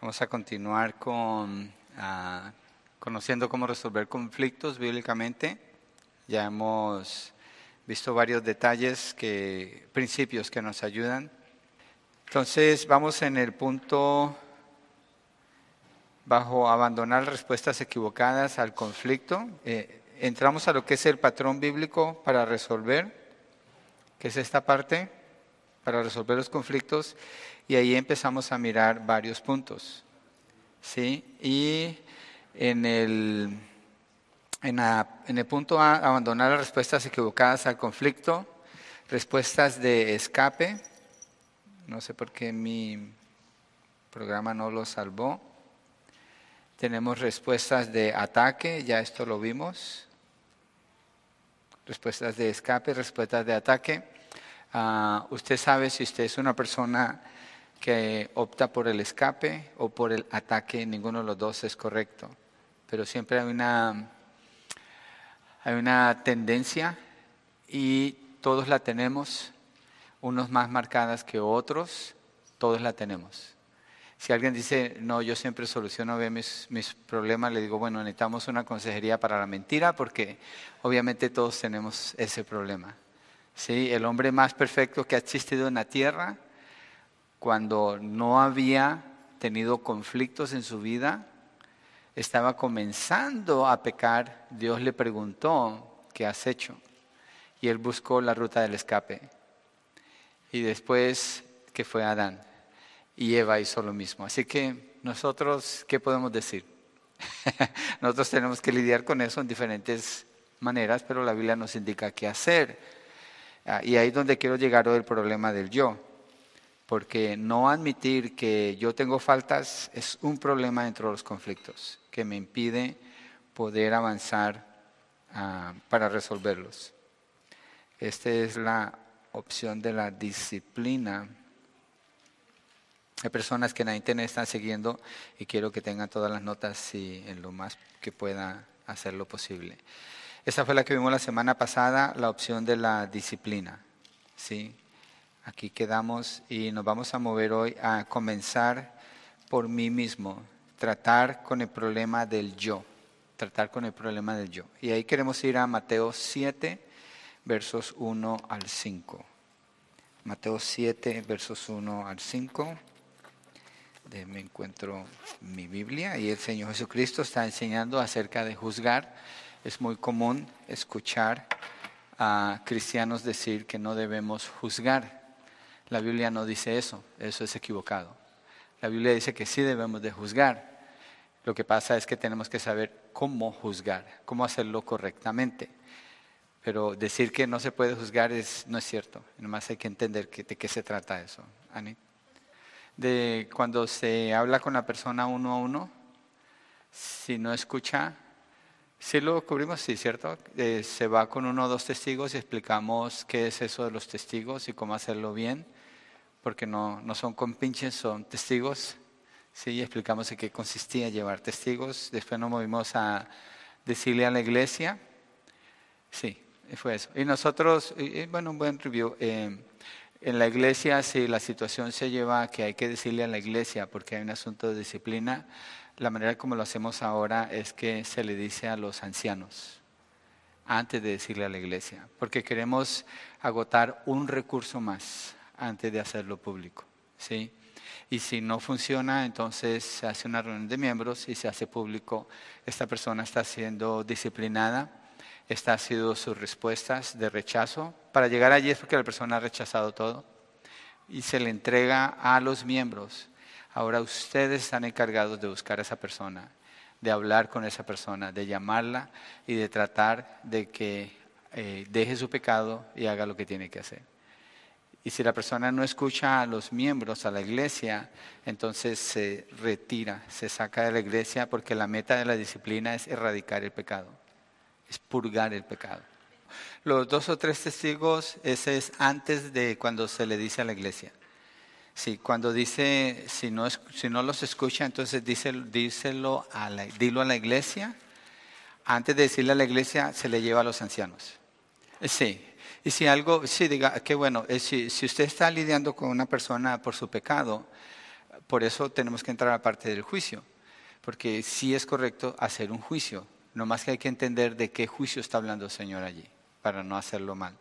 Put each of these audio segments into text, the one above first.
Vamos a continuar con ah, conociendo cómo resolver conflictos bíblicamente. Ya hemos visto varios detalles, que, principios que nos ayudan. Entonces vamos en el punto bajo abandonar respuestas equivocadas al conflicto. Eh, entramos a lo que es el patrón bíblico para resolver, que es esta parte, para resolver los conflictos, y ahí empezamos a mirar varios puntos. ¿sí? Y en el, en, en el punto A, abandonar las respuestas equivocadas al conflicto, respuestas de escape, no sé por qué mi programa no lo salvó. Tenemos respuestas de ataque, ya esto lo vimos. Respuestas de escape, respuestas de ataque. Ah, usted sabe si usted es una persona que opta por el escape o por el ataque, ninguno de los dos es correcto. Pero siempre hay una, hay una tendencia y todos la tenemos, unos más marcadas que otros, todos la tenemos. Si alguien dice, no, yo siempre soluciono mis, mis, problemas, le digo, bueno, necesitamos una consejería para la mentira porque obviamente todos tenemos ese problema. El hombre más perfecto que ha existido en la tierra, cuando no había tenido conflictos en su vida, estaba comenzando a pecar, Dios le preguntó, ¿qué has hecho? Y él buscó la ruta del escape. Y después, que fue Adán? y Eva hizo lo mismo. Así que nosotros, ¿qué podemos decir? nosotros tenemos que lidiar con eso en diferentes maneras, pero la Biblia nos indica qué hacer. Ah, y ahí es donde quiero llegar hoy el problema del yo. Porque no admitir que yo tengo faltas es un problema dentro de los conflictos que me impide poder avanzar ah, para resolverlos. Esta es la opción de la disciplina hay personas que en la internet están siguiendo y quiero que tengan todas las notas y en lo más que pueda hacer lo posible. Esa fue la que vimos la semana pasada, la opción de la disciplina. ¿sí? Aquí quedamos y nos vamos a mover hoy a comenzar por mí mismo, tratar con el problema del yo, tratar con el problema del yo. Y ahí queremos ir a Mateo 7, versos 1 al 5. Mateo 7, versos 1 al 5 me encuentro mi Biblia y el Señor Jesucristo está enseñando acerca de juzgar. Es muy común escuchar a cristianos decir que no debemos juzgar. La Biblia no dice eso, eso es equivocado. La Biblia dice que sí debemos de juzgar. Lo que pasa es que tenemos que saber cómo juzgar, cómo hacerlo correctamente. Pero decir que no se puede juzgar es, no es cierto. Nomás hay que entender de qué se trata eso. Anit de cuando se habla con la persona uno a uno, si no escucha, si lo cubrimos, sí, ¿cierto? Eh, se va con uno o dos testigos y explicamos qué es eso de los testigos y cómo hacerlo bien, porque no, no son compinches, son testigos. Sí, explicamos en qué consistía llevar testigos. Después nos movimos a decirle a la iglesia. Sí, fue eso. Y nosotros, bueno, un buen review. Eh, en la iglesia, si la situación se lleva a que hay que decirle a la iglesia porque hay un asunto de disciplina, la manera como lo hacemos ahora es que se le dice a los ancianos antes de decirle a la iglesia, porque queremos agotar un recurso más antes de hacerlo público. ¿sí? Y si no funciona, entonces se hace una reunión de miembros y se hace público. Esta persona está siendo disciplinada esta ha sido sus respuestas de rechazo. Para llegar allí es porque la persona ha rechazado todo y se le entrega a los miembros. Ahora ustedes están encargados de buscar a esa persona, de hablar con esa persona, de llamarla y de tratar de que eh, deje su pecado y haga lo que tiene que hacer. Y si la persona no escucha a los miembros, a la iglesia, entonces se retira, se saca de la iglesia porque la meta de la disciplina es erradicar el pecado es purgar el pecado. Los dos o tres testigos, ese es antes de cuando se le dice a la iglesia. Sí, cuando dice, si no, si no los escucha, entonces díselo, a la, dilo a la iglesia. Antes de decirle a la iglesia, se le lleva a los ancianos. Sí, y si algo, sí, diga, qué bueno, si, si usted está lidiando con una persona por su pecado, por eso tenemos que entrar a parte del juicio, porque sí es correcto hacer un juicio, no más que hay que entender de qué juicio está hablando el Señor allí, para no hacerlo mal.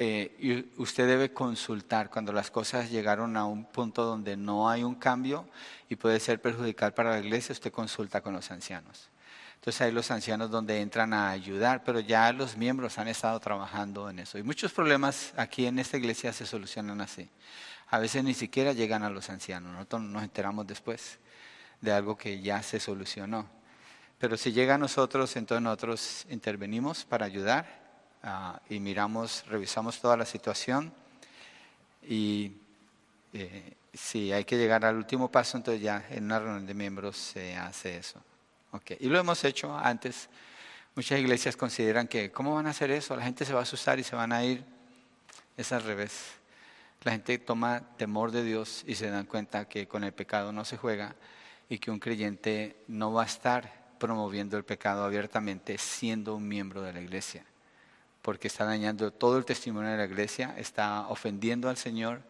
Eh, y usted debe consultar cuando las cosas llegaron a un punto donde no hay un cambio y puede ser perjudicial para la iglesia, usted consulta con los ancianos. Entonces hay los ancianos donde entran a ayudar, pero ya los miembros han estado trabajando en eso. Y muchos problemas aquí en esta iglesia se solucionan así. A veces ni siquiera llegan a los ancianos, nosotros nos enteramos después de algo que ya se solucionó. Pero si llega a nosotros, entonces nosotros intervenimos para ayudar ah, y miramos, revisamos toda la situación y eh, si hay que llegar al último paso, entonces ya en una reunión de miembros se hace eso. Okay. Y lo hemos hecho antes. Muchas iglesias consideran que, ¿cómo van a hacer eso? La gente se va a asustar y se van a ir. Es al revés. La gente toma temor de Dios y se dan cuenta que con el pecado no se juega y que un creyente no va a estar promoviendo el pecado abiertamente siendo un miembro de la iglesia, porque está dañando todo el testimonio de la iglesia, está ofendiendo al Señor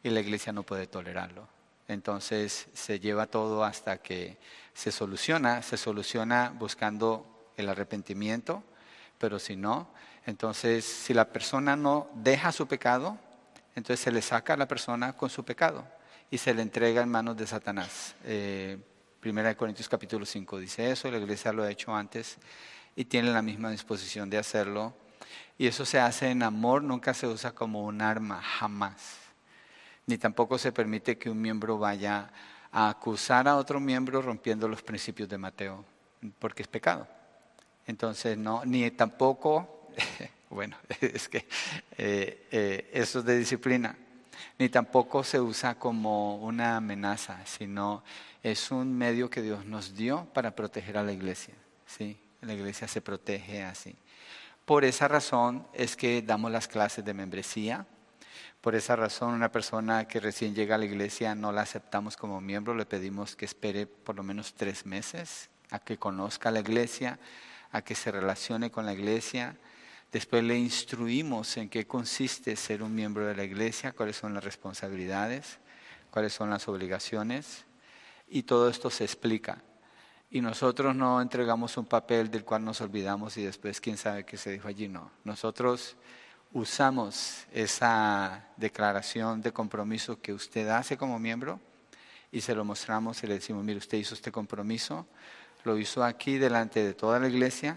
y la iglesia no puede tolerarlo. Entonces se lleva todo hasta que se soluciona, se soluciona buscando el arrepentimiento, pero si no, entonces si la persona no deja su pecado, entonces se le saca a la persona con su pecado y se le entrega en manos de Satanás. Eh, Primera de Corintios capítulo 5 dice eso, la iglesia lo ha hecho antes y tiene la misma disposición de hacerlo. Y eso se hace en amor, nunca se usa como un arma, jamás. Ni tampoco se permite que un miembro vaya a acusar a otro miembro rompiendo los principios de Mateo, porque es pecado. Entonces, no, ni tampoco, bueno, es que eh, eh, eso es de disciplina, ni tampoco se usa como una amenaza, sino es un medio que Dios nos dio para proteger a la iglesia. ¿sí? La iglesia se protege así. Por esa razón es que damos las clases de membresía. Por esa razón, una persona que recién llega a la iglesia no la aceptamos como miembro, le pedimos que espere por lo menos tres meses a que conozca la iglesia, a que se relacione con la iglesia. Después le instruimos en qué consiste ser un miembro de la iglesia, cuáles son las responsabilidades, cuáles son las obligaciones y todo esto se explica. Y nosotros no entregamos un papel del cual nos olvidamos y después quién sabe qué se dijo allí. No, nosotros usamos esa declaración de compromiso que usted hace como miembro y se lo mostramos y le decimos, mire, usted hizo este compromiso, lo hizo aquí delante de toda la iglesia,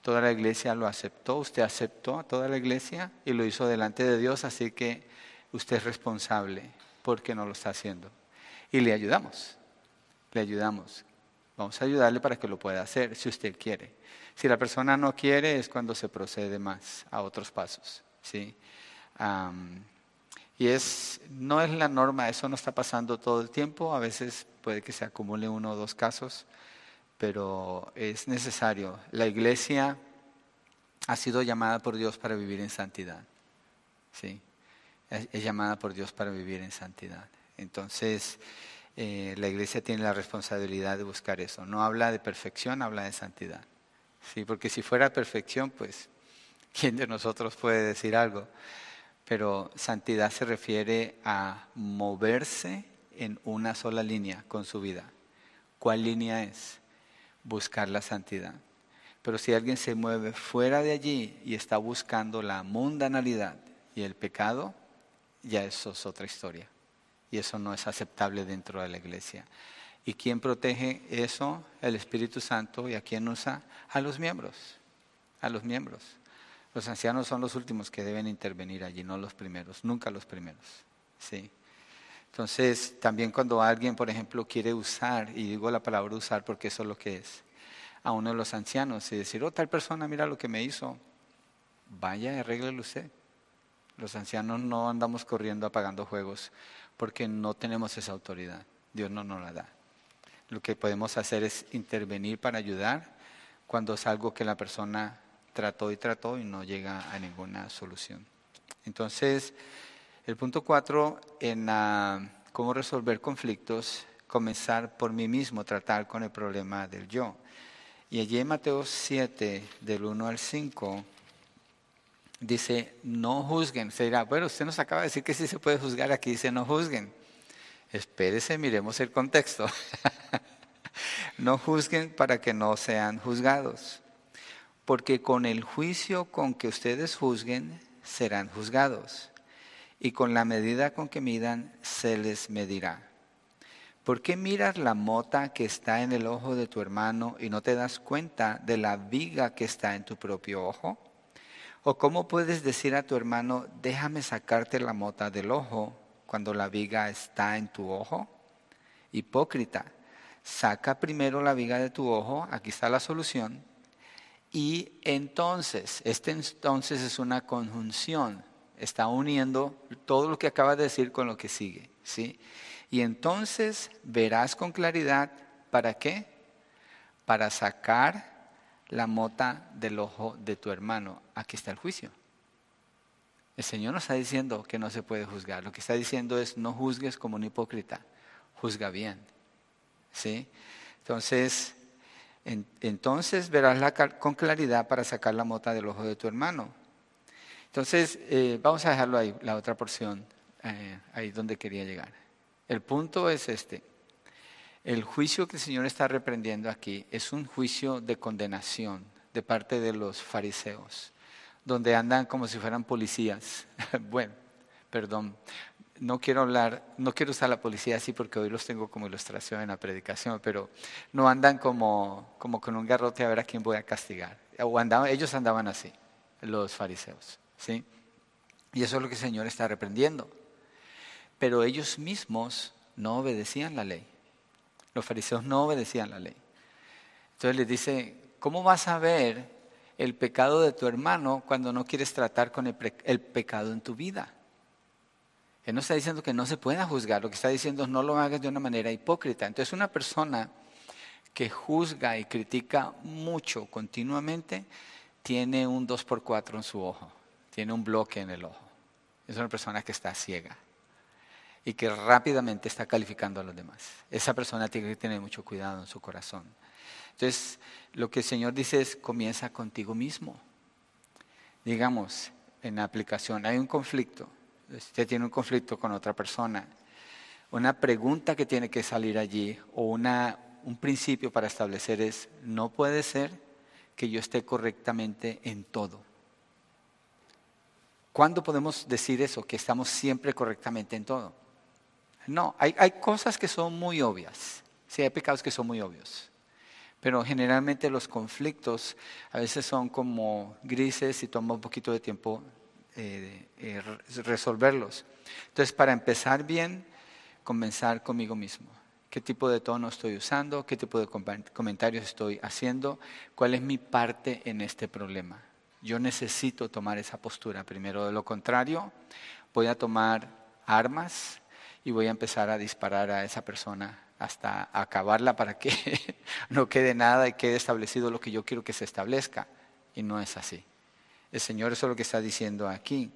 toda la iglesia lo aceptó, usted aceptó a toda la iglesia y lo hizo delante de Dios, así que usted es responsable porque no lo está haciendo. Y le ayudamos le ayudamos. Vamos a ayudarle para que lo pueda hacer si usted quiere. Si la persona no quiere es cuando se procede más a otros pasos. ¿sí? y es, no es la norma, eso no está pasando todo el tiempo, a veces puede que se acumule uno o dos casos, pero es necesario. La iglesia ha sido llamada por Dios para vivir en santidad. ¿sí? es llamada por Dios para vivir en santidad. Entonces, eh, la iglesia tiene la responsabilidad de buscar eso. No habla de perfección, habla de santidad. ¿Sí? Porque si fuera perfección, pues, ¿quién de nosotros puede decir algo? Pero santidad se refiere a moverse en una sola línea con su vida. ¿Cuál línea es? Buscar la santidad. Pero si alguien se mueve fuera de allí y está buscando la mundanalidad y el pecado, ya eso es otra historia y eso no es aceptable dentro de la iglesia. ¿Y quién protege eso? El Espíritu Santo. ¿Y a quién usa? A los miembros. A los miembros. Los ancianos son los últimos que deben intervenir allí, no los primeros, nunca los primeros. ¿sí? Entonces, también cuando alguien, por ejemplo, quiere usar, y digo la palabra usar porque eso es lo que es, a uno de los ancianos y decir, oh, tal persona, mira lo que me hizo, vaya arréglelo usted. Los ancianos no andamos corriendo apagando juegos porque no tenemos esa autoridad. Dios no nos la da. Lo que podemos hacer es intervenir para ayudar cuando es algo que la persona trató y trató y no llega a ninguna solución. Entonces, el punto cuatro en cómo resolver conflictos, comenzar por mí mismo, tratar con el problema del yo. Y allí en Mateo 7, del 1 al 5, dice, no juzguen. Se dirá, bueno, usted nos acaba de decir que sí se puede juzgar, aquí dice, no juzguen. Espérese, miremos el contexto. no juzguen para que no sean juzgados, porque con el juicio con que ustedes juzguen serán juzgados, y con la medida con que midan se les medirá. ¿Por qué miras la mota que está en el ojo de tu hermano y no te das cuenta de la viga que está en tu propio ojo? ¿O cómo puedes decir a tu hermano, déjame sacarte la mota del ojo cuando la viga está en tu ojo? Hipócrita, saca primero la viga de tu ojo, aquí está la solución, y entonces, este entonces es una conjunción, está uniendo todo lo que acaba de decir con lo que sigue, ¿sí? Y entonces verás con claridad, ¿para qué? Para sacar la mota del ojo de tu hermano. Aquí está el juicio. El Señor no está diciendo que no se puede juzgar. Lo que está diciendo es no juzgues como un hipócrita, juzga bien. ¿Sí? Entonces, entonces verás con claridad para sacar la mota del ojo de tu hermano. Entonces, eh, vamos a dejarlo ahí, la otra porción, eh, ahí donde quería llegar. El punto es este. El juicio que el Señor está reprendiendo aquí es un juicio de condenación de parte de los fariseos, donde andan como si fueran policías. bueno, perdón, no quiero hablar, no quiero usar la policía así porque hoy los tengo como ilustración en la predicación, pero no andan como, como con un garrote a ver a quién voy a castigar. O andaban, ellos andaban así, los fariseos, ¿sí? Y eso es lo que el Señor está reprendiendo pero ellos mismos no obedecían la ley. Los fariseos no obedecían la ley. Entonces les dice, ¿cómo vas a ver el pecado de tu hermano cuando no quieres tratar con el, pecado en tu vida? Él no está diciendo que no se pueda juzgar, lo que está diciendo es no lo hagas de una manera hipócrita. Entonces una persona que juzga y critica mucho continuamente tiene un 2 por 4 en su ojo, tiene un bloque en el ojo. Es una persona que está ciega y que rápidamente está calificando a los demás. Esa persona tiene que tener mucho cuidado en su corazón. Entonces, lo que el Señor dice es, comienza contigo mismo. Digamos, en la aplicación hay un conflicto, usted tiene un conflicto con otra persona, una pregunta que tiene que salir allí o una, un principio para establecer es, no puede ser que yo esté correctamente en todo. ¿Cuándo podemos decir eso, que estamos siempre correctamente en todo? No, hay, cosas que son muy obvias. Sí, hay pecados que son muy obvios. Pero generalmente los conflictos a veces son como grises y toma un poquito de tiempo eh, eh, resolverlos. Entonces, para empezar bien, comenzar conmigo mismo. ¿Qué tipo de tono estoy usando? ¿Qué tipo de comentarios estoy haciendo? ¿Cuál es mi parte en este problema? Yo necesito tomar esa postura primero. De lo contrario, voy a tomar armas y voy a empezar a disparar a esa persona hasta acabarla para que no quede nada y quede establecido lo que yo quiero que se establezca. Y no es así. El Señor eso es lo que está diciendo aquí.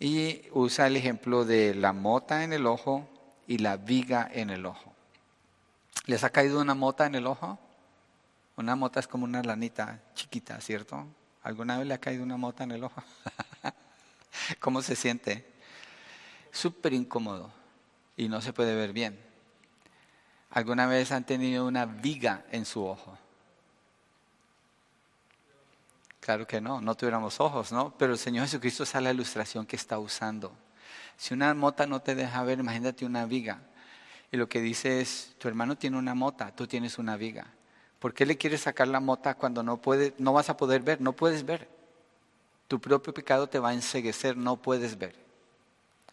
Y usa el ejemplo de la mota en el ojo y la viga en el ojo. ¿Les ha caído una mota en el ojo? Una mota es como una lanita chiquita, ¿cierto? ¿Alguna vez le ha caído una mota en el ojo? ¿Cómo se siente? Súper incómodo y no se puede ver bien. ¿Alguna vez han tenido una viga en su ojo? Claro que no, no tuviéramos ojos, ¿no? Pero el Señor Jesucristo es la ilustración que está usando. Si una mota no te deja ver, imagínate una viga. Y lo que dice es, tu hermano tiene una mota, tú tienes una viga. ¿Por qué le quieres sacar la mota cuando no, puede, no vas a poder ver? No puedes ver. Tu propio pecado te va a enseguecer, no puedes ver.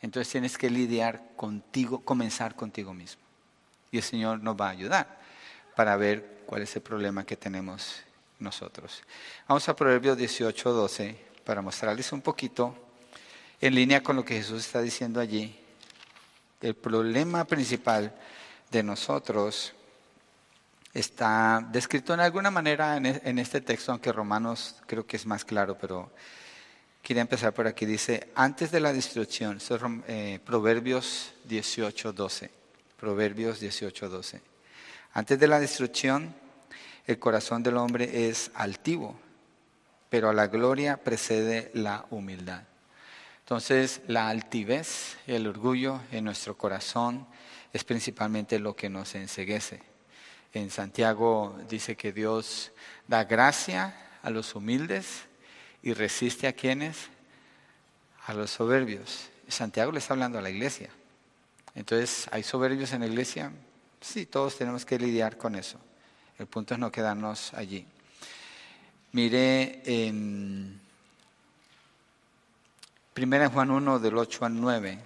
Entonces tienes que lidiar contigo, comenzar contigo mismo. Y el Señor nos va a ayudar para ver cuál es el problema que tenemos nosotros. Vamos a Proverbios 18, 12 para mostrarles un poquito en línea con lo que Jesús está diciendo allí. El problema principal de nosotros está descrito en alguna manera en e, este texto, aunque Romanos creo que es más claro, pero Quería empezar por aquí. Dice, antes de la destrucción, eh, Proverbios 18, 12. Proverbios 18, 12. Antes de la destrucción, el corazón del hombre es altivo, pero a la gloria precede la humildad. Entonces, la altivez, el orgullo en nuestro corazón es principalmente lo que nos enseguece. En Santiago dice que Dios da gracia a los humildes y resiste a quienes? A los soberbios. Santiago le está hablando a la iglesia. Entonces, ¿hay soberbios en la iglesia? Sí, todos tenemos que lidiar con eso. El punto es no quedarnos allí. Mire en 1 Juan 1 del 8 al 9.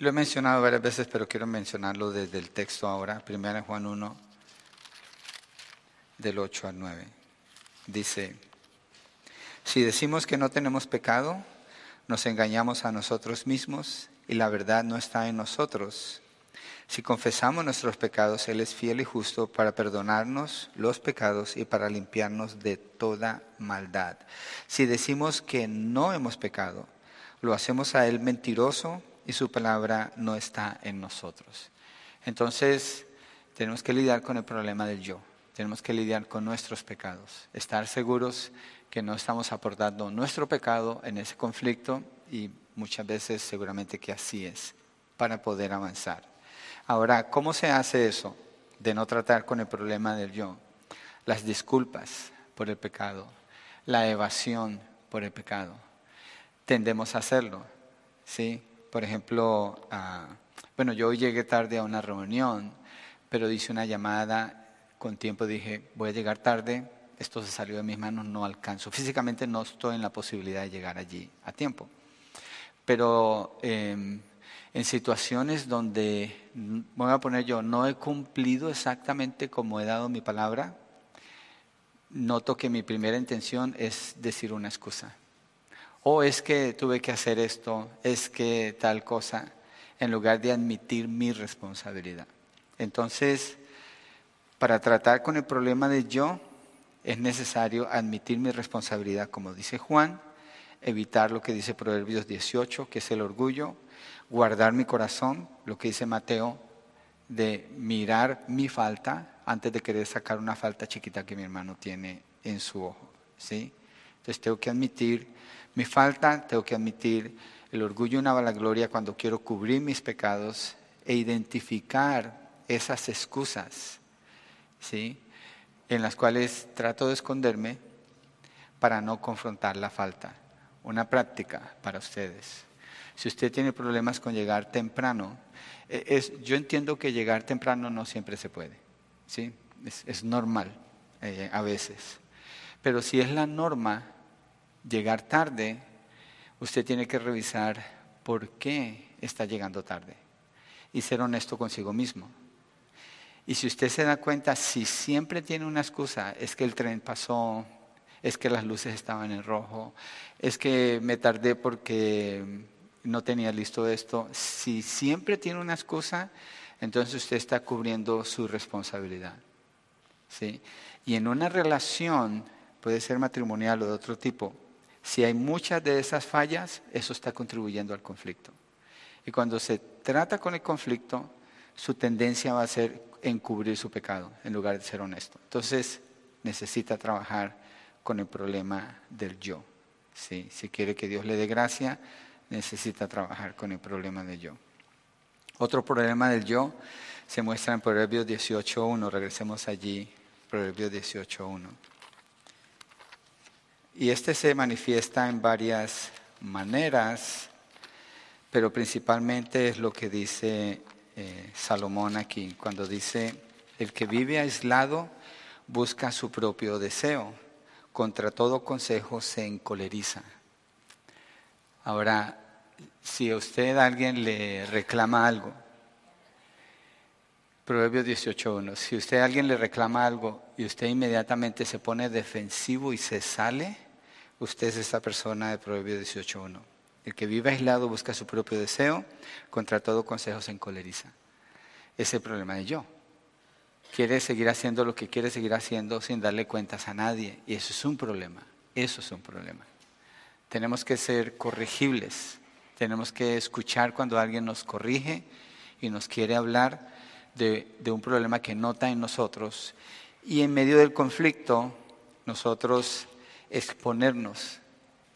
Lo he mencionado varias veces, pero quiero mencionarlo desde el texto ahora. 1 Juan 1 del 8 al 9. Dice, si decimos que no tenemos pecado, nos engañamos a nosotros mismos y la verdad no está en nosotros. Si confesamos nuestros pecados, Él es fiel y justo para perdonarnos los pecados y para limpiarnos de toda maldad. Si decimos que no hemos pecado, lo hacemos a Él mentiroso y su palabra no está en nosotros. Entonces, tenemos que lidiar con el problema del yo. Tenemos que lidiar con nuestros pecados, estar seguros que no estamos aportando nuestro pecado en ese conflicto y muchas veces seguramente que así es para poder avanzar. Ahora, ¿cómo se hace eso de no tratar con el problema del yo? Las disculpas por el pecado, la evasión por el pecado. Tendemos a hacerlo, ¿sí? Por ejemplo, ah, bueno, yo llegué tarde a una reunión, pero hice una llamada con tiempo, dije, voy a llegar tarde, esto se salió de mis manos, no alcanzo. Físicamente no estoy en la posibilidad de llegar allí a tiempo. Pero em, en situaciones donde, voy a poner yo, no he cumplido exactamente como he dado mi palabra, noto que mi primera intención es decir una excusa. O es que tuve que hacer esto, es que tal cosa, en lugar de admitir mi responsabilidad. Entonces, para tratar con el problema de yo, es necesario admitir mi responsabilidad, como dice Juan, evitar lo que dice Proverbios 18, que es el orgullo, guardar mi corazón, lo que dice Mateo, de mirar mi falta antes de querer sacar una falta chiquita que mi hermano tiene en su ojo. ¿sí? Entonces tengo que admitir mi falta, tengo que admitir el orgullo y una vanagloria cuando quiero cubrir mis pecados e identificar esas excusas, ¿sí? en las cuales trato de esconderme para no confrontar la falta. Una práctica para ustedes. Si usted tiene problemas con llegar temprano, e, es, yo entiendo que llegar temprano no siempre se puede, ¿sí? es, normal eh, a veces. Pero si es la norma llegar tarde, usted tiene que revisar por qué está llegando tarde y ser honesto consigo mismo. Y si usted se da cuenta, si siempre tiene una excusa, es que el tren pasó, es que las luces estaban en rojo, es que me tardé porque no tenía listo esto. Si siempre tiene una excusa, entonces usted está cubriendo su responsabilidad. ¿sí? Y en una relación, puede ser matrimonial o de otro tipo, si hay muchas de esas fallas, eso está contribuyendo al conflicto. Y cuando se trata con el conflicto, su tendencia va a ser encubrir su pecado en lugar de ser honesto. Entonces, necesita trabajar con el problema del yo. Si quiere que Dios le dé gracia, necesita trabajar con el problema del yo. Otro problema del yo se muestra en Proverbios 18.1. Regresemos allí, Proverbios 18.1. Y este se manifiesta en varias maneras, pero principalmente es lo que dice eh, Salomón aquí, cuando dice, el que vive aislado busca su propio deseo, contra todo consejo se encoleriza. Ahora, si a usted alguien le reclama algo, Proverbios 18.1, si usted a alguien le reclama algo y usted inmediatamente se pone defensivo y se sale, usted es esa persona de Proverbios 18.1. El que vive aislado busca su propio deseo, contra todo consejo se encoleriza. Ese es el problema de yo. Quiere seguir haciendo lo que quiere seguir haciendo sin darle cuentas a nadie. Y eso es un problema. Eso es un problema. Tenemos que ser corregibles, tenemos que escuchar cuando alguien nos corrige y nos quiere hablar de, un problema que nota en nosotros y en medio del conflicto nosotros exponernos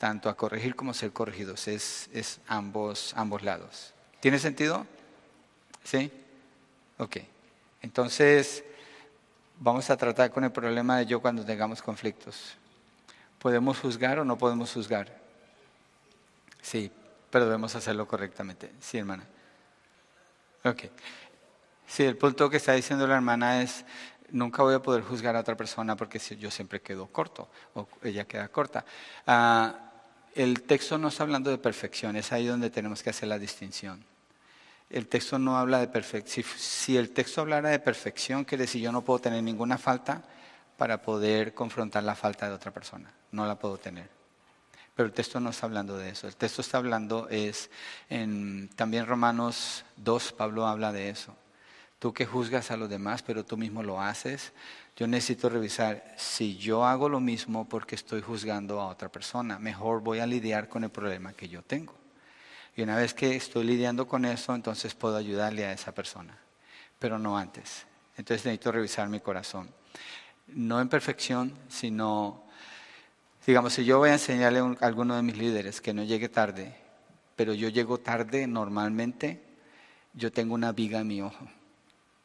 tanto a corregir como a ser corregidos, es, ambos, ambos lados. ¿Tiene sentido? ¿Sí? Ok. Entonces, vamos a tratar con el problema de yo cuando tengamos conflictos. ¿Podemos juzgar o no podemos juzgar? Sí, pero debemos hacerlo correctamente. Sí, hermana. Ok. Sí, el punto que está diciendo la hermana es, nunca voy a poder juzgar a otra persona porque yo siempre quedo corto o ella queda corta. Ah, el texto no está hablando de perfección, es ahí donde tenemos que hacer la distinción. El texto no habla de perfección. Si, el texto hablara de perfección, quiere decir yo no puedo tener ninguna falta para poder confrontar la falta de otra persona. No la puedo tener. Pero el texto no está hablando de eso. El texto está hablando es, en también Romanos 2, Pablo habla de eso. Tú que juzgas a los demás, pero tú mismo lo haces. Yo necesito revisar si yo hago lo mismo porque estoy juzgando a otra persona. Mejor voy a lidiar con el problema que yo tengo. Y una vez que estoy lidiando con eso, entonces puedo ayudarle a esa persona, pero no antes. Entonces necesito revisar mi corazón. No en perfección, sino, digamos, si yo voy a enseñarle a alguno de mis líderes que no llegue tarde, pero yo llego tarde normalmente, yo tengo una viga en mi ojo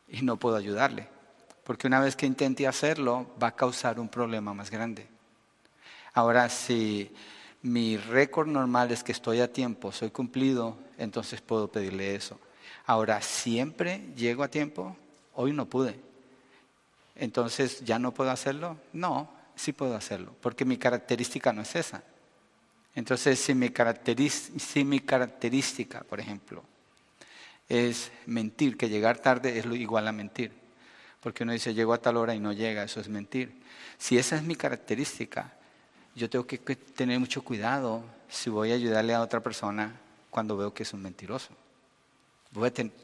y no puedo ayudarle. Porque una vez que intente hacerlo, va a causar un problema más grande. Ahora, si mi récord normal es que estoy a tiempo, soy cumplido, entonces puedo pedirle eso. Ahora, siempre llego a tiempo, hoy no pude. Entonces, ¿ya no puedo hacerlo? No, sí puedo hacerlo, porque mi característica no es esa. Entonces, si mi, si mi característica, por ejemplo, es mentir, que llegar tarde es igual a mentir, porque uno dice, llego a tal hora y no llega, eso es mentir. Si esa es mi característica, yo tengo que tener mucho cuidado si voy a ayudarle a otra persona cuando veo que es un mentiroso.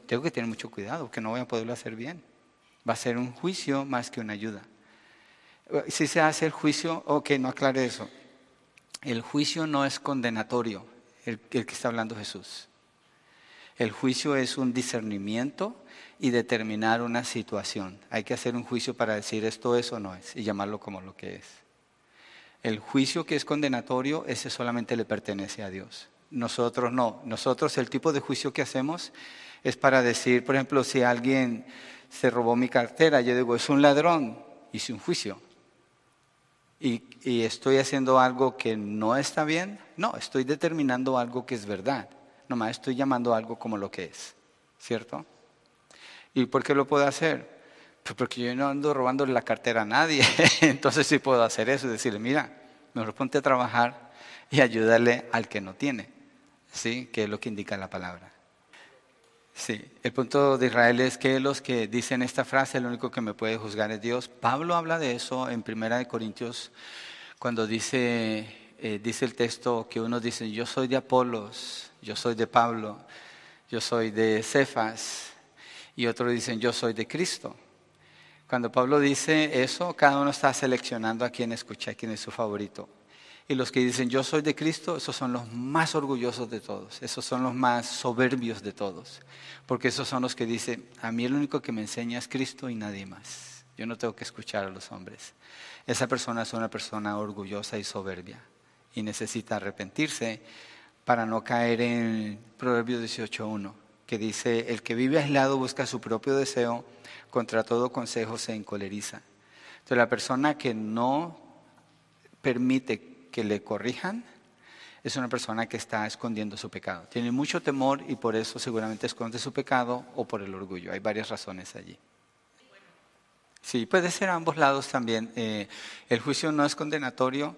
tengo que tener mucho cuidado, que no voy a poderlo hacer bien. Va a ser un juicio más que una ayuda. Si se hace el juicio, ok, no aclare eso. El juicio no es condenatorio, el que está hablando Jesús. El juicio es un discernimiento y determinar una situación. Hay que hacer un juicio para decir esto es o no es y llamarlo como lo que es. El juicio que es condenatorio, ese solamente le pertenece a Dios. Nosotros no. Nosotros el tipo de juicio que hacemos es para decir, por ejemplo, si alguien se robó mi cartera, yo digo, es un ladrón, hice un juicio. Y, y, estoy haciendo algo que no está bien, no, estoy determinando algo que es verdad. Nomás estoy llamando algo como lo que es, ¿cierto? ¿Y por qué lo puedo hacer? Pues porque yo no ando robando la cartera a nadie, entonces sí puedo hacer eso decirle, mira, me ponte a trabajar y ayudarle al que no tiene, ¿sí? Que es lo que indica la palabra. Sí, el punto de Israel es que los que dicen esta frase, el único que me puede juzgar es Dios. Pablo habla de eso en Primera de Corintios cuando dice, eh, dice el texto que uno dice, yo soy de Apolos, yo soy de Pablo, yo soy de Cefas, y otros dicen, yo soy de Cristo. Cuando Pablo dice eso, cada uno está seleccionando a quién escucha, a quién es su favorito. Y los que dicen yo soy de Cristo, esos son los más orgullosos de todos, esos son los más soberbios de todos, porque esos son los que dicen, a mí el único que me enseña es Cristo y nadie más. Yo no tengo que escuchar a los hombres. Esa persona es una persona orgullosa y soberbia y necesita arrepentirse para no caer en Proverbios 18.1, que dice, el que vive aislado busca su propio deseo contra todo consejo se encoleriza. Entonces la persona que no permite que le corrijan es una persona que está escondiendo su pecado. Tiene mucho temor y por eso seguramente esconde su pecado o por el orgullo. Hay varias razones allí. Sí, puede ser a ambos lados también. Eh, el juicio no es condenatorio,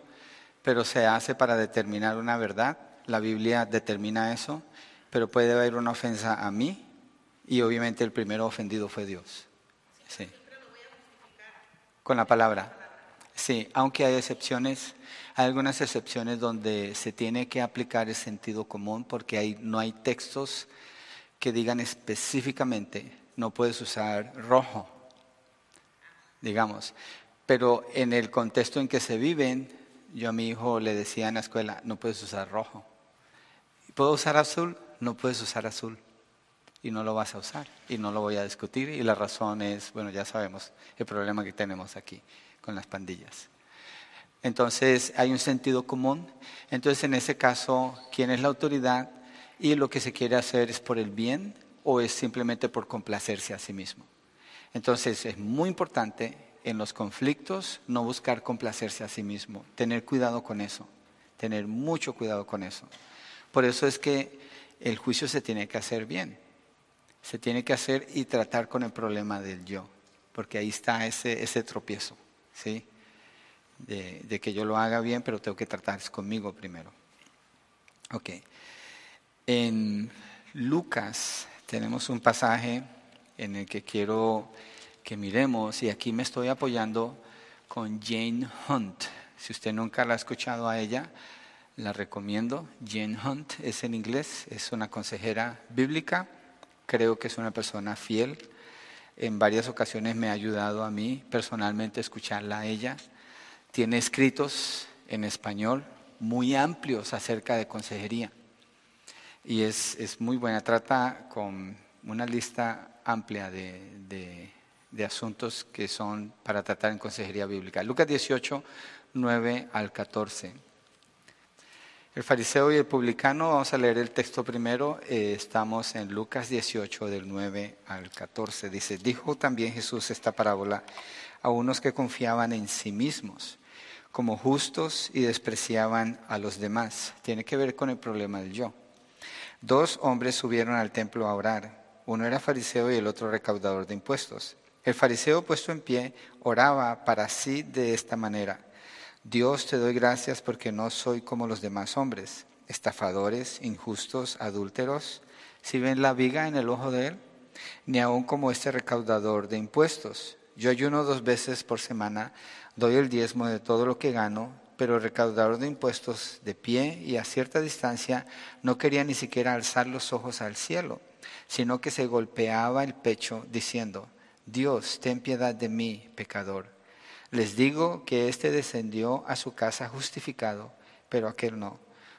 pero se hace para determinar una verdad. La Biblia determina eso, pero puede haber una ofensa a mí y obviamente el primero ofendido fue Dios. Sí. Con la palabra. Sí, aunque hay excepciones, hay algunas excepciones donde se tiene que aplicar el sentido común porque hay, no hay textos que digan específicamente no puedes usar rojo, digamos. Pero en el contexto en que se viven, yo a mi hijo le decía en la escuela, no puedes usar rojo. ¿Puedo usar azul? No puedes usar azul y no lo vas a usar y no lo voy a discutir y la razón es, bueno, ya sabemos el problema que tenemos aquí con las pandillas. Entonces hay un sentido común. Entonces en ese caso, ¿quién es la autoridad? y lo que se quiere hacer es por el bien o es simplemente por complacerse a sí mismo. Entonces es muy importante en los conflictos no buscar complacerse a sí mismo, tener cuidado con eso, tener mucho cuidado con eso. Por eso es que el juicio se tiene que hacer bien, se tiene que hacer y tratar con el problema del yo, porque ahí está ese, ese tropiezo, ¿sí? De, de, que yo lo haga bien, pero tengo que tratar conmigo primero. Ok. En Lucas tenemos un pasaje en el que quiero que miremos, y aquí me estoy apoyando con Jane Hunt. Si usted nunca la ha escuchado a ella, la recomiendo. Jane Hunt es en inglés, es una consejera bíblica, creo que es una persona fiel. En varias ocasiones me ha ayudado a mí personalmente escucharla a ella. Tiene escritos en español muy amplios acerca de consejería y es, es muy buena. Trata con una lista amplia de de asuntos que son para tratar en consejería bíblica. Lucas 18, 9 al 14. El fariseo y el publicano, vamos a leer el texto primero, eh, estamos en Lucas 18 del 9 al 14. Dice, dijo también Jesús esta parábola a unos que confiaban en sí mismos como justos y despreciaban a los demás. Tiene que ver con el problema del yo. Dos hombres subieron al templo a orar. Uno era fariseo y el otro recaudador de impuestos. El fariseo puesto en pie oraba para sí de esta manera. Dios te doy gracias porque no soy como los demás hombres, estafadores, injustos, adúlteros, si ven la viga en el ojo de él, ni aun como este recaudador de impuestos. Yo ayuno dos veces por semana, doy el diezmo de todo lo que gano, pero el recaudador de impuestos de pie y a cierta distancia no quería ni siquiera alzar los ojos al cielo, sino que se golpeaba el pecho diciendo, Dios, ten piedad de mí, pecador. Les digo que éste descendió a su casa justificado, pero aquel no,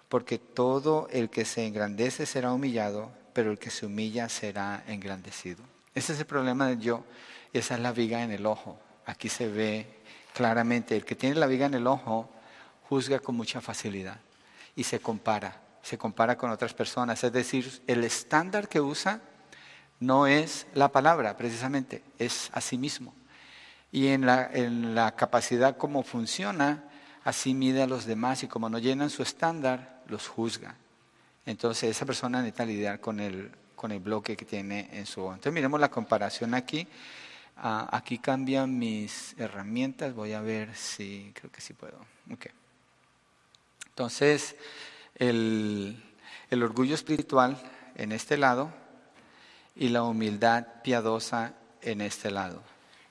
porque todo el que se engrandece será humillado, pero el que se humilla será engrandecido. Ese es el problema del yo, esa es la viga en el ojo. Aquí se ve claramente, el que tiene la viga en el ojo juzga con mucha facilidad y se compara, se compara con otras personas, es decir, el estándar que usa no es la palabra precisamente, es a sí mismo. Y en la, en la capacidad como funciona, así mide a los demás y como no llenan su estándar, los juzga. Entonces esa persona necesita lidiar con el, con el bloque que tiene en su Entonces miremos la comparación aquí. Ah, aquí cambian mis herramientas. Voy a ver si, creo que sí puedo. Entonces, el, el orgullo espiritual en este lado y la humildad piadosa en este lado.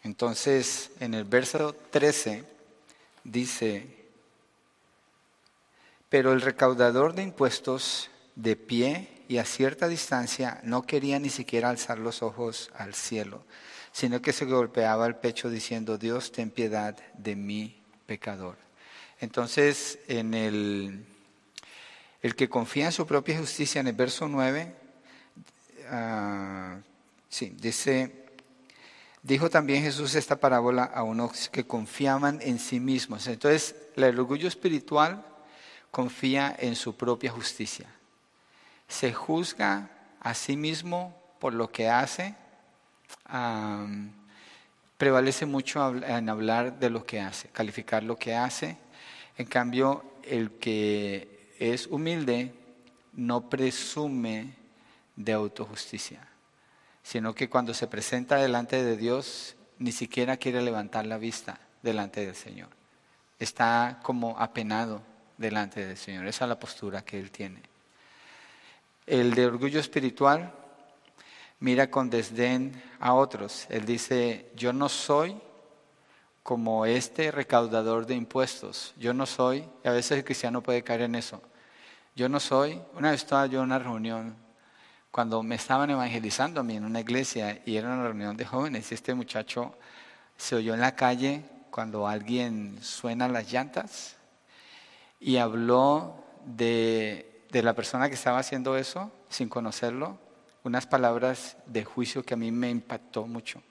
Entonces, en el verso 13 dice, pero el recaudador de impuestos de pie y a cierta distancia no quería ni siquiera alzar los ojos al cielo, sino que se golpeaba el pecho diciendo, Dios, ten piedad de mí, pecador. Entonces, en el, el que confía en su propia justicia, en el verso 9, Ah, sí, dice, dijo también Jesús esta parábola a unos que confiaban en sí mismos. Entonces, el orgullo espiritual confía en su propia justicia. Se juzga a sí mismo por lo que hace. prevalece mucho en hablar de lo que hace, calificar lo que hace. En cambio, el que es humilde no presume de autojusticia, sino que cuando se presenta delante de Dios ni siquiera quiere levantar la vista delante del Señor. Está como apenado delante del Señor. Esa es la postura que Él tiene. El de orgullo espiritual mira con desdén a otros. Él dice, yo no soy como este recaudador de impuestos. Yo no soy, y a veces el cristiano puede caer en eso. Yo no soy, una vez estaba yo en una reunión cuando me estaban evangelizando a mí en una iglesia y era una reunión de jóvenes, y este muchacho se oyó en la calle cuando alguien suena las llantas y habló de, de la persona que estaba haciendo eso sin conocerlo, unas palabras de juicio que a mí me impactó mucho.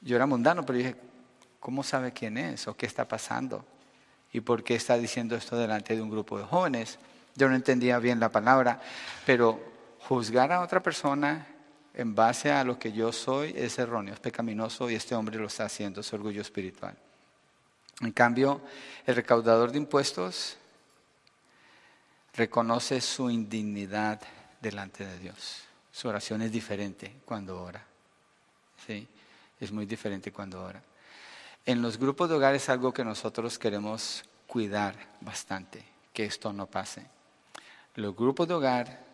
Yo era mundano, pero dije, ¿cómo sabe quién es o qué está pasando? ¿Y por qué está diciendo esto delante de un grupo de jóvenes? Yo no entendía bien la palabra, pero juzgar a otra persona en base a lo que yo soy es erróneo, es pecaminoso y este hombre lo está haciendo, es orgullo espiritual. En cambio, el recaudador de impuestos reconoce su indignidad delante de Dios. Su oración es diferente cuando ora. ¿sí? Es muy diferente cuando ora. En los grupos de hogar es algo que nosotros queremos cuidar bastante, que esto no pase. Los grupos de hogar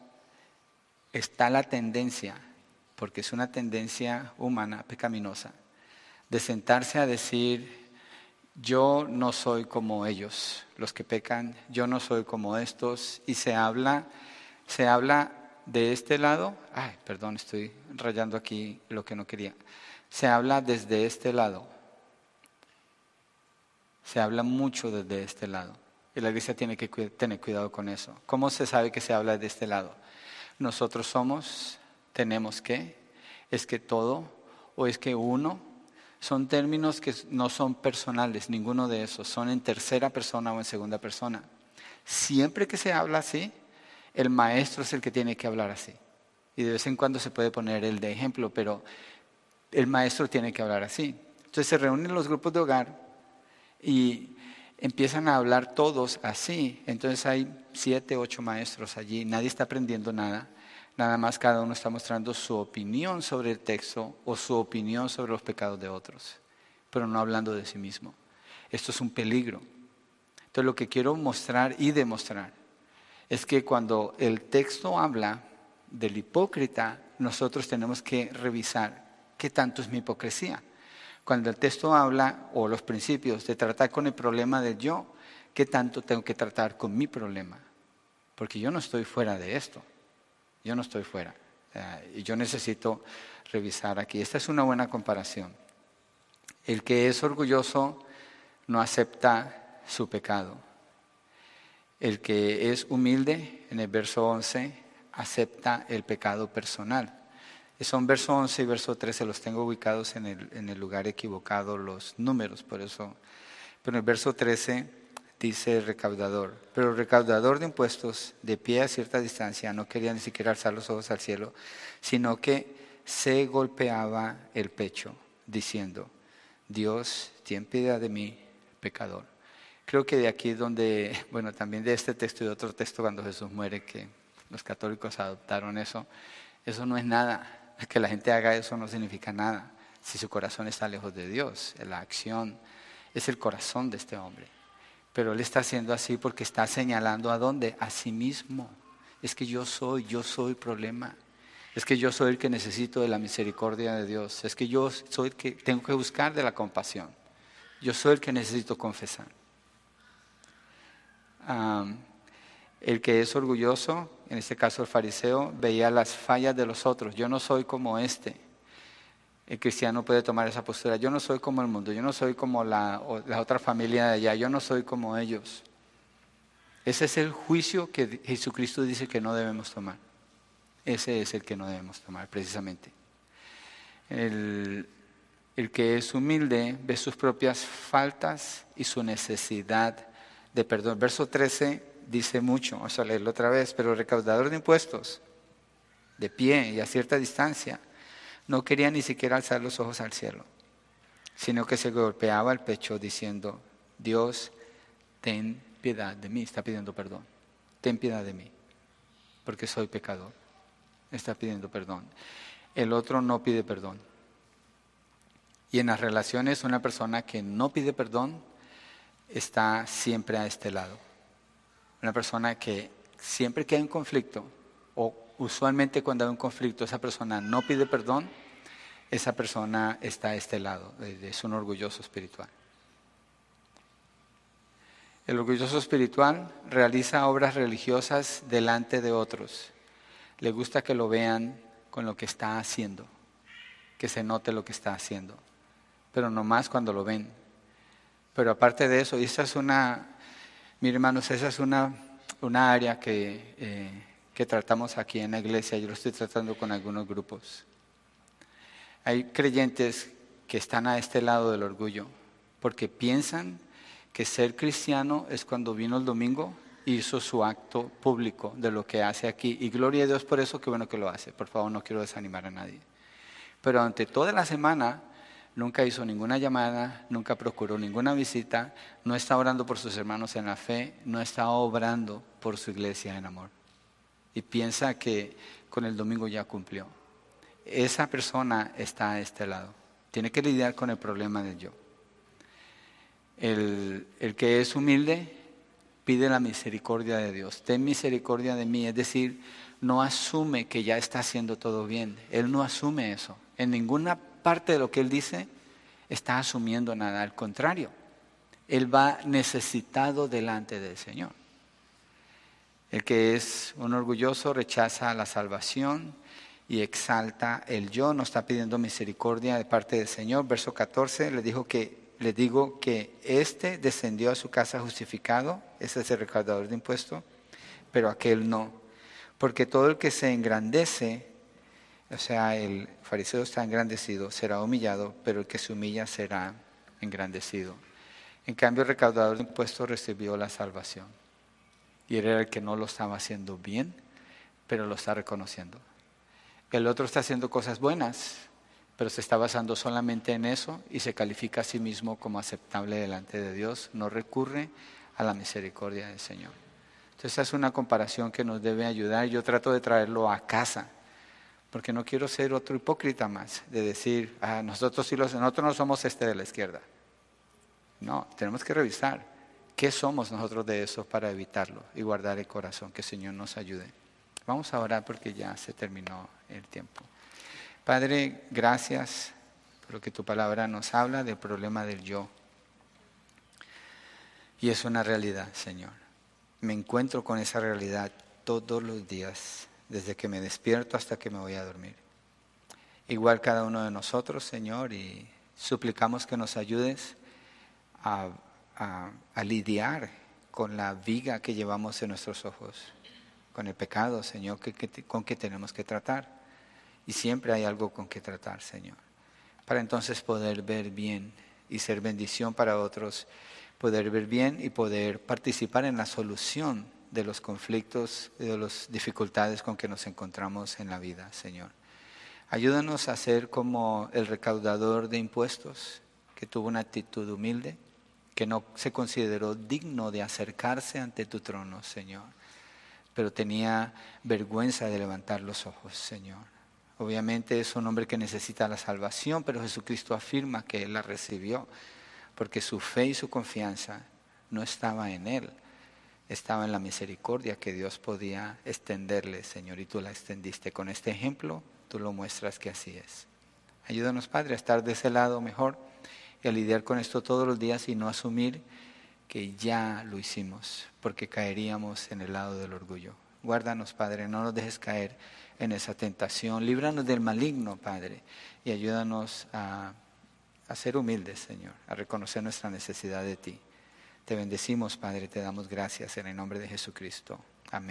está la tendencia, porque es una tendencia humana, pecaminosa, de sentarse a decir, yo no soy como ellos, los que pecan, yo no soy como estos, y se habla, se habla de este lado, ay, perdón, estoy rayando aquí lo que no quería. Se habla desde este lado. Se habla mucho desde este lado. Y la iglesia tiene que tener cuidado con eso. ¿Cómo se sabe que se habla de este lado? Nosotros somos, tenemos que, es que todo, o es que uno, son términos que no son personales, ninguno de esos, son en tercera persona o en segunda persona. Siempre que se habla así, el maestro es el que tiene que hablar así. Y de vez en cuando se puede poner el de ejemplo, pero el maestro tiene que hablar así. Entonces se reúnen los grupos de hogar y empiezan a hablar todos así. Entonces hay siete, ocho maestros allí, nadie está aprendiendo nada. Nada más cada uno está mostrando su opinión sobre el texto o su opinión sobre los pecados de otros, pero no hablando de sí mismo. Esto es un peligro. Entonces lo que quiero mostrar y demostrar es que cuando el texto habla del hipócrita, nosotros tenemos que revisar qué tanto es mi hipocresía. Cuando el texto habla, o los principios, de tratar con el problema del yo, qué tanto tengo que tratar con mi problema. Porque yo no estoy fuera de esto. Yo no estoy fuera. Eh, y yo necesito revisar aquí. Esta es una buena comparación. El que es orgulloso no acepta su pecado. El que es humilde, en el verso 11, acepta el pecado personal. Son verso 11 y verso 13, los tengo ubicados en el, en el lugar equivocado, los números, por eso. Pero en el verso 13 dice el recaudador, pero el recaudador de impuestos, de pie a cierta distancia, no quería ni siquiera alzar los ojos al cielo, sino que se golpeaba el pecho, diciendo, Dios, ten piedad de mí, pecador. Creo que de aquí donde, bueno, también de este texto y de otro texto cuando Jesús muere, que los católicos adoptaron eso, eso no es nada. Que la gente haga eso no significa nada. Si su corazón está lejos de Dios, la acción es el corazón de este hombre. Pero él está haciendo así porque está señalando a dónde, a sí mismo. Es que yo soy, yo soy problema. Es que yo soy el que necesito de la misericordia de Dios. Es que yo soy el que tengo que buscar de la compasión. Yo soy el que necesito confesar el que es orgulloso, en este caso el fariseo, veía las fallas de los otros. Yo no soy como este. El cristiano puede tomar esa postura. Yo no soy como el mundo, yo no soy como la, la otra familia de allá, yo no soy como ellos. Ese es el juicio que Jesucristo dice que no debemos tomar. Ese es el que no debemos tomar, precisamente. El, el que es humilde ve sus propias faltas y su necesidad de perdón. Verso 13 dice mucho, vamos a leerlo otra vez, pero el recaudador de impuestos, de pie y a cierta distancia, no quería ni siquiera alzar los ojos al cielo, sino que se golpeaba el pecho diciendo, Dios, ten piedad de mí, está pidiendo perdón, ten piedad de mí, porque soy pecador, está pidiendo perdón. El otro no pide perdón. Y en las relaciones una persona que no pide perdón está siempre a este lado. Una persona que siempre que hay un conflicto, o usualmente cuando hay un conflicto, esa persona no pide perdón, esa persona está a este lado, es un orgulloso espiritual. El orgulloso espiritual realiza obras religiosas delante de otros. Le gusta que lo vean con lo que está haciendo, que se note lo que está haciendo, pero no más cuando lo ven, pero aparte de eso, y esa es una, mi hermanos, esa es una, una área que, eh, que tratamos aquí en la iglesia, yo lo estoy tratando con algunos grupos. Hay creyentes que están a este lado del orgullo, porque piensan que ser cristiano es cuando vino el domingo hizo su acto público de lo que hace aquí. Y gloria a Dios por eso, qué bueno que lo hace. Por favor, no quiero desanimar a nadie. Pero ante toda la semana nunca hizo ninguna llamada, nunca procuró ninguna visita, no está orando por sus hermanos en la fe, no está obrando por su iglesia en amor. Y piensa que con el domingo ya cumplió. Esa persona está a este lado. Tiene que lidiar con el problema del yo. El, el que es humilde pide la misericordia de Dios. Ten misericordia de mí, es decir, no asume que ya está haciendo todo bien. Él no asume eso. En ninguna parte de lo que él dice está asumiendo nada, al contrario. Él va necesitado delante del Señor. El que es un orgulloso rechaza la salvación y exalta el yo, no está pidiendo misericordia de parte del Señor. Verso 14 le dijo que le digo que éste descendió a su casa justificado, ese es el recaudador de impuestos, pero aquel no. Porque todo el que se engrandece, o sea, el fariseo está engrandecido, será humillado, pero el que se humilla será engrandecido. En cambio, el recaudador de impuestos recibió la salvación. Y era el que no lo estaba haciendo bien, pero lo está reconociendo. El otro está haciendo cosas buenas, pero se está basando solamente en eso y se califica a sí mismo como aceptable delante de Dios, no recurre a la misericordia del Señor. Entonces esa es una comparación que nos debe ayudar. Yo trato de traerlo a casa, porque no quiero ser otro hipócrita más, de decir, ah, nosotros sí los, nosotros no somos este de la izquierda. No, tenemos que revisar qué somos nosotros de eso para evitarlo y guardar el corazón, que el Señor nos ayude. Vamos a orar porque ya se terminó el tiempo. Padre, gracias por que tu palabra nos habla del problema del yo. Y es una realidad, Señor. Me encuentro con esa realidad todos los días, desde que me despierto hasta que me voy a dormir. Igual cada uno de nosotros, Señor, y suplicamos que nos ayudes a, lidiar con la viga que llevamos en nuestros ojos, con el pecado, Señor, con que tenemos que tratar. Y siempre hay algo con que tratar, Señor. Para entonces poder ver bien y ser bendición para otros, poder ver bien y poder participar en la solución de los conflictos y de las dificultades con que nos encontramos en la vida, Señor. Ayúdanos a ser como el recaudador de impuestos, que tuvo una actitud humilde, que no se consideró digno de acercarse ante tu trono, Señor, pero tenía vergüenza de levantar los ojos, Señor. Obviamente es un hombre que necesita la salvación, pero Jesucristo afirma que él la recibió, porque su fe y su confianza no estaba en él, estaba en la misericordia que Dios podía extenderle, Señor, y tú la extendiste. Con este ejemplo, tú lo muestras que así es. Ayúdanos, Padre, a estar de ese lado mejor y a lidiar con esto todos los días y no asumir que ya lo hicimos, porque caeríamos en el lado del orgullo. Guárdanos, Padre, no nos dejes caer en esa tentación. Líbranos del maligno, Padre, y ayúdanos a, a ser humildes, Señor, a reconocer nuestra necesidad de ti. Te bendecimos, Padre, te damos gracias en el nombre de Jesucristo.